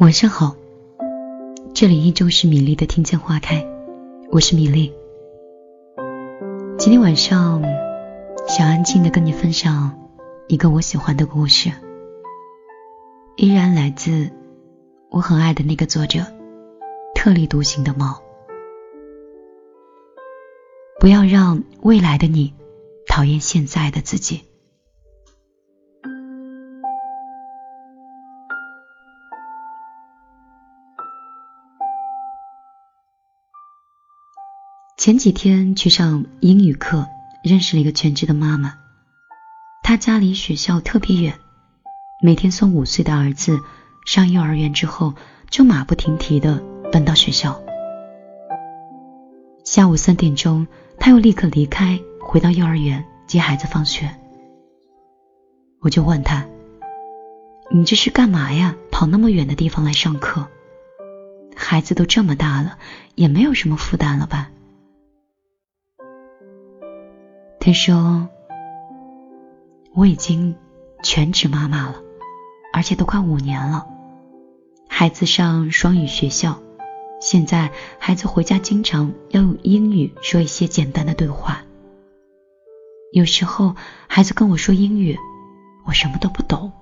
晚上好，这里依旧是米粒的听见花开，我是米粒。今天晚上想安静的跟你分享一个我喜欢的故事，依然来自我很爱的那个作者特立独行的猫。不要让未来的你讨厌现在的自己。前几天去上英语课，认识了一个全职的妈妈。她家离学校特别远，每天送五岁的儿子上幼儿园之后，就马不停蹄的奔到学校。下午三点钟，她又立刻离开，回到幼儿园接孩子放学。我就问她：“你这是干嘛呀？跑那么远的地方来上课？孩子都这么大了，也没有什么负担了吧？”他说：“我已经全职妈妈了，而且都快五年了。孩子上双语学校，现在孩子回家经常要用英语说一些简单的对话。有时候孩子跟我说英语，我什么都不懂。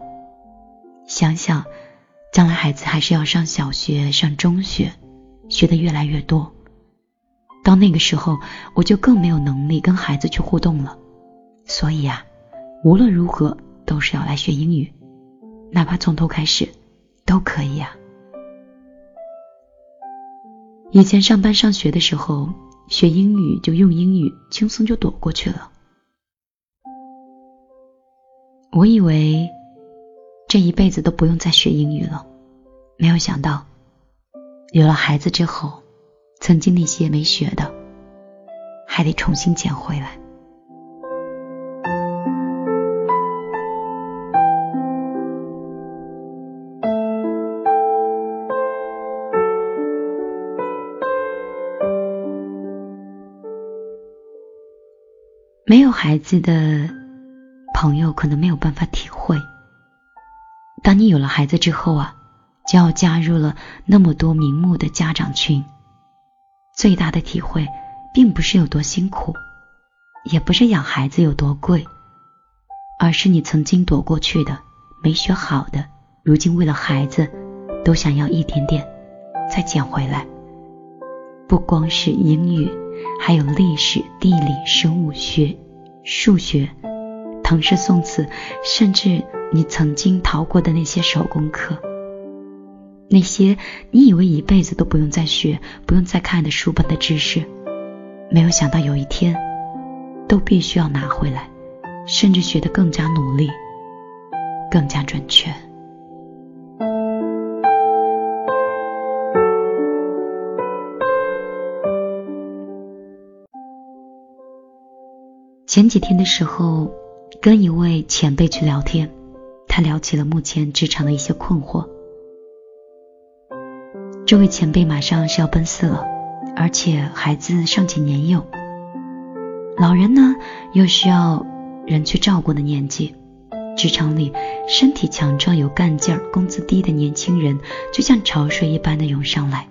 想想将来孩子还是要上小学、上中学，学的越来越多。”到那个时候，我就更没有能力跟孩子去互动了。所以啊，无论如何都是要来学英语，哪怕从头开始都可以啊。以前上班上学的时候，学英语就用英语，轻松就躲过去了。我以为这一辈子都不用再学英语了，没有想到有了孩子之后。曾经那些没学的，还得重新捡回来。没有孩子的朋友可能没有办法体会，当你有了孩子之后啊，就要加入了那么多名目的家长群。最大的体会，并不是有多辛苦，也不是养孩子有多贵，而是你曾经躲过去的、没学好的，如今为了孩子，都想要一点点再捡回来。不光是英语，还有历史、地理、生物学、数学、唐诗宋词，甚至你曾经逃过的那些手工课。那些你以为一辈子都不用再学、不用再看的书本的知识，没有想到有一天都必须要拿回来，甚至学得更加努力、更加准确。前几天的时候，跟一位前辈去聊天，他聊起了目前职场的一些困惑。这位前辈马上是要奔四了，而且孩子尚且年幼，老人呢又需要人去照顾的年纪，职场里身体强壮、有干劲儿、工资低的年轻人就像潮水一般的涌上来，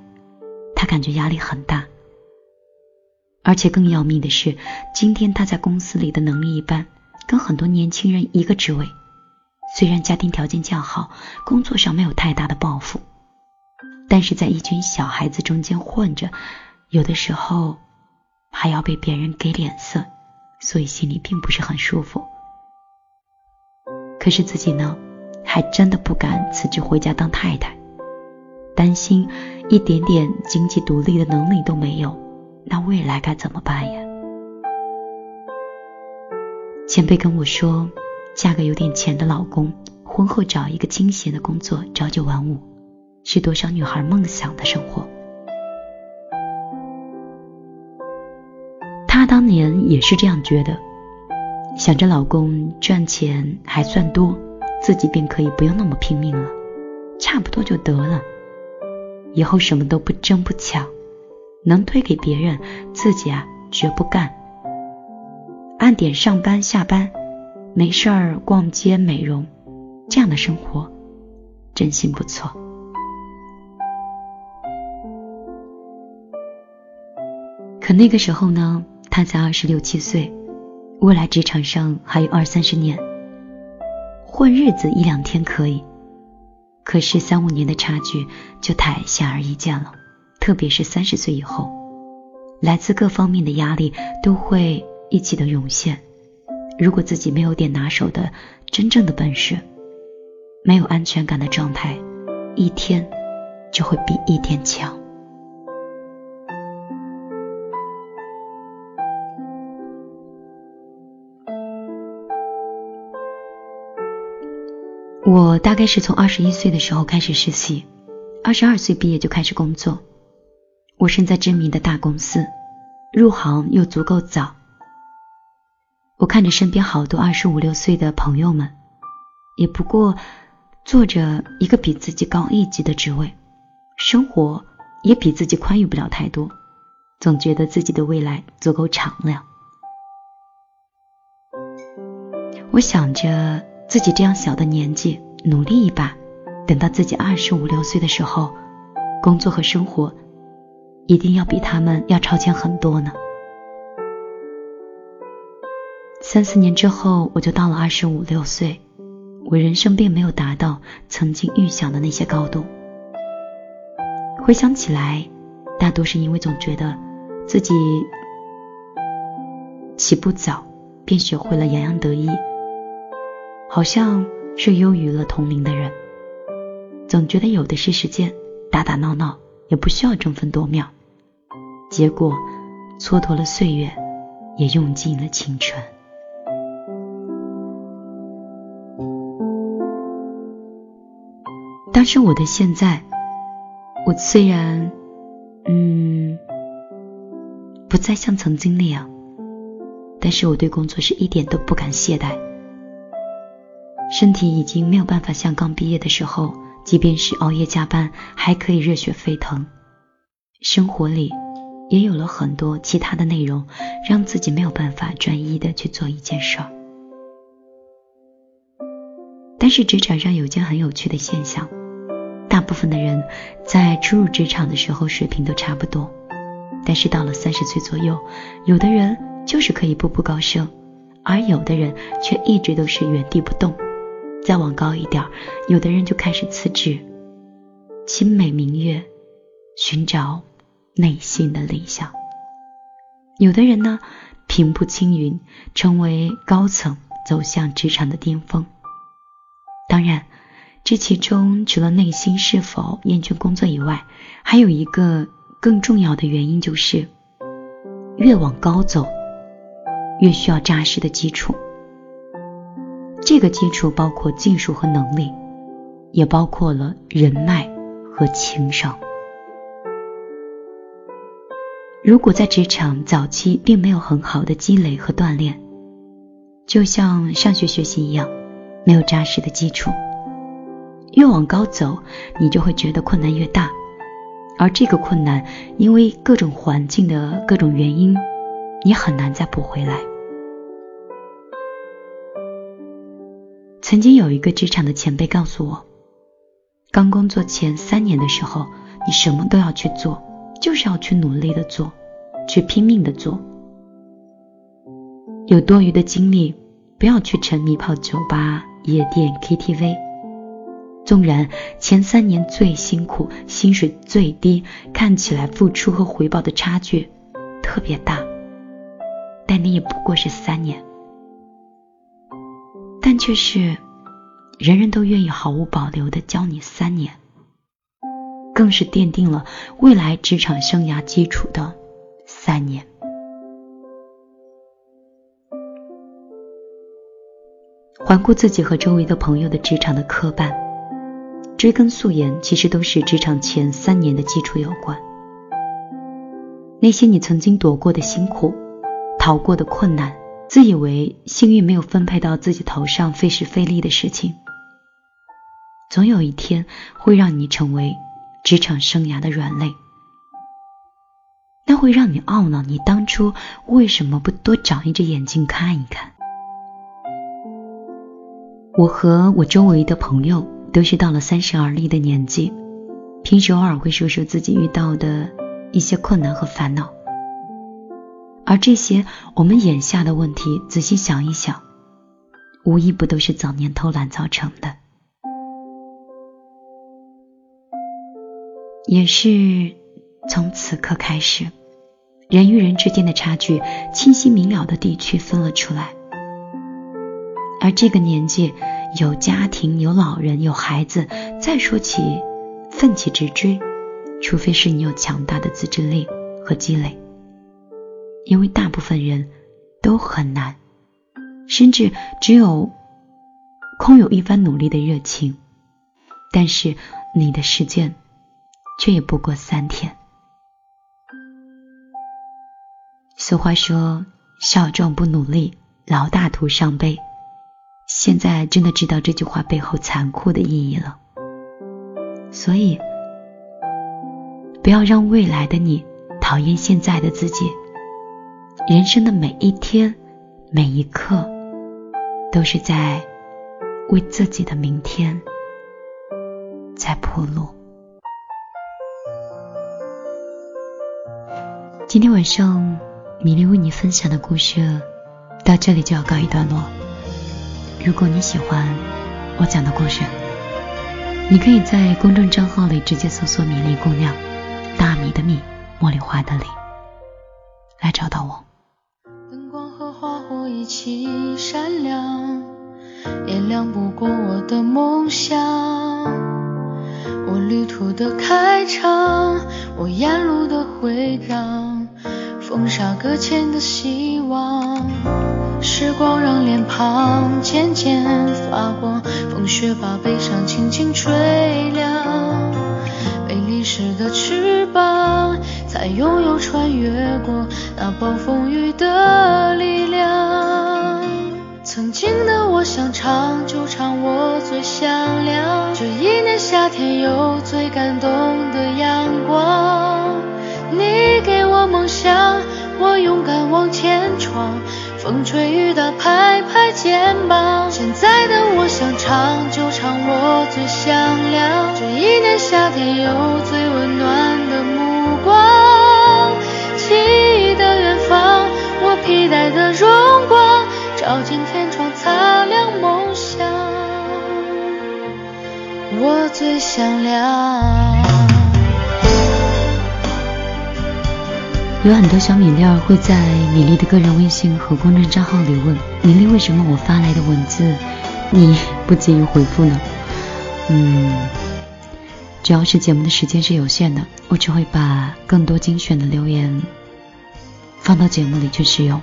他感觉压力很大。而且更要命的是，今天他在公司里的能力一般，跟很多年轻人一个职位，虽然家庭条件较好，工作上没有太大的抱负。但是在一群小孩子中间混着，有的时候还要被别人给脸色，所以心里并不是很舒服。可是自己呢，还真的不敢辞职回家当太太，担心一点点经济独立的能力都没有，那未来该怎么办呀？前辈跟我说，嫁个有点钱的老公，婚后找一个清闲的工作，朝九晚五。是多少女孩梦想的生活？她当年也是这样觉得，想着老公赚钱还算多，自己便可以不用那么拼命了，差不多就得了。以后什么都不争不抢，能推给别人，自己啊绝不干。按点上班下班，没事儿逛街美容，这样的生活真心不错。可那个时候呢，他才二十六七岁，未来职场上还有二三十年，混日子一两天可以，可是三五年的差距就太显而易见了。特别是三十岁以后，来自各方面的压力都会一起的涌现。如果自己没有点拿手的真正的本事，没有安全感的状态，一天就会比一天强。我大概是从二十一岁的时候开始实习，二十二岁毕业就开始工作。我身在知名的大公司，入行又足够早。我看着身边好多二十五六岁的朋友们，也不过做着一个比自己高一级的职位，生活也比自己宽裕不了太多，总觉得自己的未来足够敞亮。我想着自己这样小的年纪，努力一把，等到自己二十五六岁的时候，工作和生活。一定要比他们要超前很多呢。三四年之后，我就到了二十五六岁，我人生并没有达到曾经预想的那些高度。回想起来，大多是因为总觉得自己起步早，便学会了洋洋得意，好像是优于了同龄的人。总觉得有的是时间，打打闹闹也不需要争分夺秒。结果，蹉跎了岁月，也用尽了青春。当时我的现在，我虽然，嗯，不再像曾经那样，但是我对工作是一点都不敢懈怠。身体已经没有办法像刚毕业的时候，即便是熬夜加班，还可以热血沸腾。生活里。也有了很多其他的内容，让自己没有办法专一的去做一件事儿。但是职场上有件很有趣的现象，大部分的人在初入职场的时候水平都差不多，但是到了三十岁左右，有的人就是可以步步高升，而有的人却一直都是原地不动。再往高一点，有的人就开始辞职，清美明月，寻找。内心的理想，有的人呢平步青云，成为高层，走向职场的巅峰。当然，这其中除了内心是否厌倦工作以外，还有一个更重要的原因，就是越往高走，越需要扎实的基础。这个基础包括技术和能力，也包括了人脉和情商。如果在职场早期并没有很好的积累和锻炼，就像上学学习一样，没有扎实的基础，越往高走，你就会觉得困难越大，而这个困难因为各种环境的各种原因，你很难再补回来。曾经有一个职场的前辈告诉我，刚工作前三年的时候，你什么都要去做。就是要去努力的做，去拼命的做。有多余的精力，不要去沉迷泡酒吧、夜店、KTV。纵然前三年最辛苦，薪水最低，看起来付出和回报的差距特别大，但你也不过是三年，却是人人都愿意毫无保留的教你三年。更是奠定了未来职场生涯基础的三年。环顾自己和周围的朋友的职场的磕绊，追根溯源，其实都是职场前三年的基础有关。那些你曾经躲过的辛苦，逃过的困难，自以为幸运没有分配到自己头上，费时费力的事情，总有一天会让你成为。职场生涯的软肋，那会让你懊恼，你当初为什么不多长一只眼睛看一看？我和我周围的朋友都是到了三十而立的年纪，平时偶尔会说说自己遇到的一些困难和烦恼，而这些我们眼下的问题，仔细想一想，无一不都是早年偷懒造成的。也是从此刻开始，人与人之间的差距清晰明了的地区分了出来。而这个年纪，有家庭、有老人、有孩子，再说起奋起直追，除非是你有强大的自制力和积累，因为大部分人都很难，甚至只有空有一番努力的热情，但是你的时间。却也不过三天。俗话说：“少壮不努力，老大徒伤悲。”现在真的知道这句话背后残酷的意义了。所以，不要让未来的你讨厌现在的自己。人生的每一天、每一刻，都是在为自己的明天在铺路。今天晚上米粒为你分享的故事到这里就要告一段落。如果你喜欢我讲的故事，你可以在公众账号里直接搜索“米粒姑娘”，大米的米，茉莉花的莉，来找到我。一起闪亮，也亮不过我的梦想。我旅途的开场，我沿路的回荡。风沙搁浅的希望，时光让脸庞渐渐发光，风雪把悲伤轻轻吹凉，被淋湿的翅膀，才拥有穿越过那暴风雨的力量。曾经的我想唱就唱，我最响亮。这一年夏天有最感动的阳光。你给我梦想，我勇敢往前闯。风吹雨打，拍拍肩膀。现在的我想唱就唱，我最响亮。这一年夏天有最温暖的目光。记忆的远方，我披戴的荣光，照进天最响亮。有很多小米粒儿会在米粒的个人微信和公众账号里问米粒为什么我发来的文字你不急于回复呢？嗯，主要是节目的时间是有限的，我只会把更多精选的留言放到节目里去使用。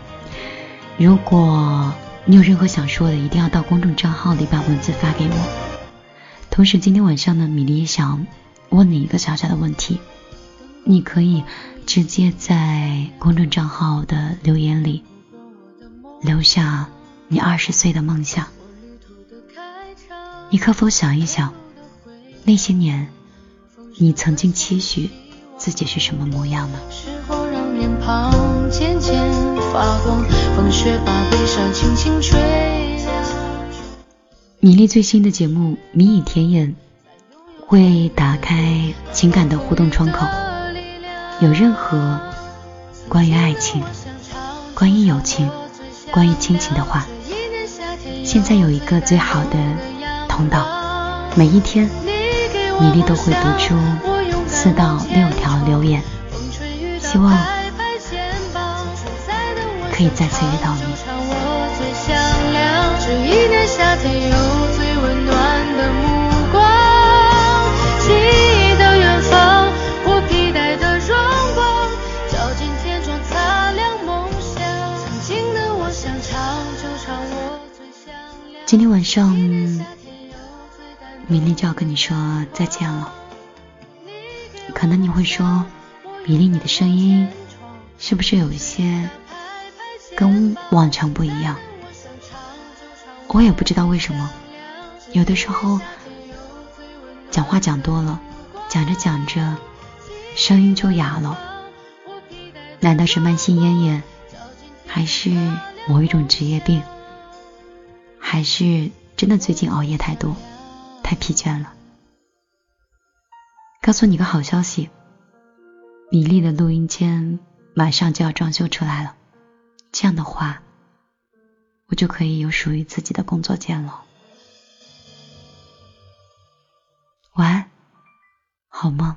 如果你有任何想说的，一定要到公众账号里把文字发给我。同时，今天晚上呢，米粒也想问你一个小小的问题，你可以。直接在公众账号的留言里留下你二十岁的梦想。你可否想一想，那些年你曾经期许自己是什么模样呢？米粒最新的节目《米以甜言》会打开情感的互动窗口。有任何关于爱情、关于友情、关于亲情的话，现在有一个最好的通道，每一天米粒都会读出四到六条留言，希望可以再次遇到你。今天晚上，米粒就要跟你说再见了。可能你会说，米粒，你的声音是不是有一些跟往常不一样？我也不知道为什么，有的时候讲话讲多了，讲着讲着声音就哑了。难道是慢性咽炎，还是某一种职业病？还是真的最近熬夜太多，太疲倦了。告诉你个好消息，米粒的录音间马上就要装修出来了。这样的话，我就可以有属于自己的工作间了。晚安，好梦。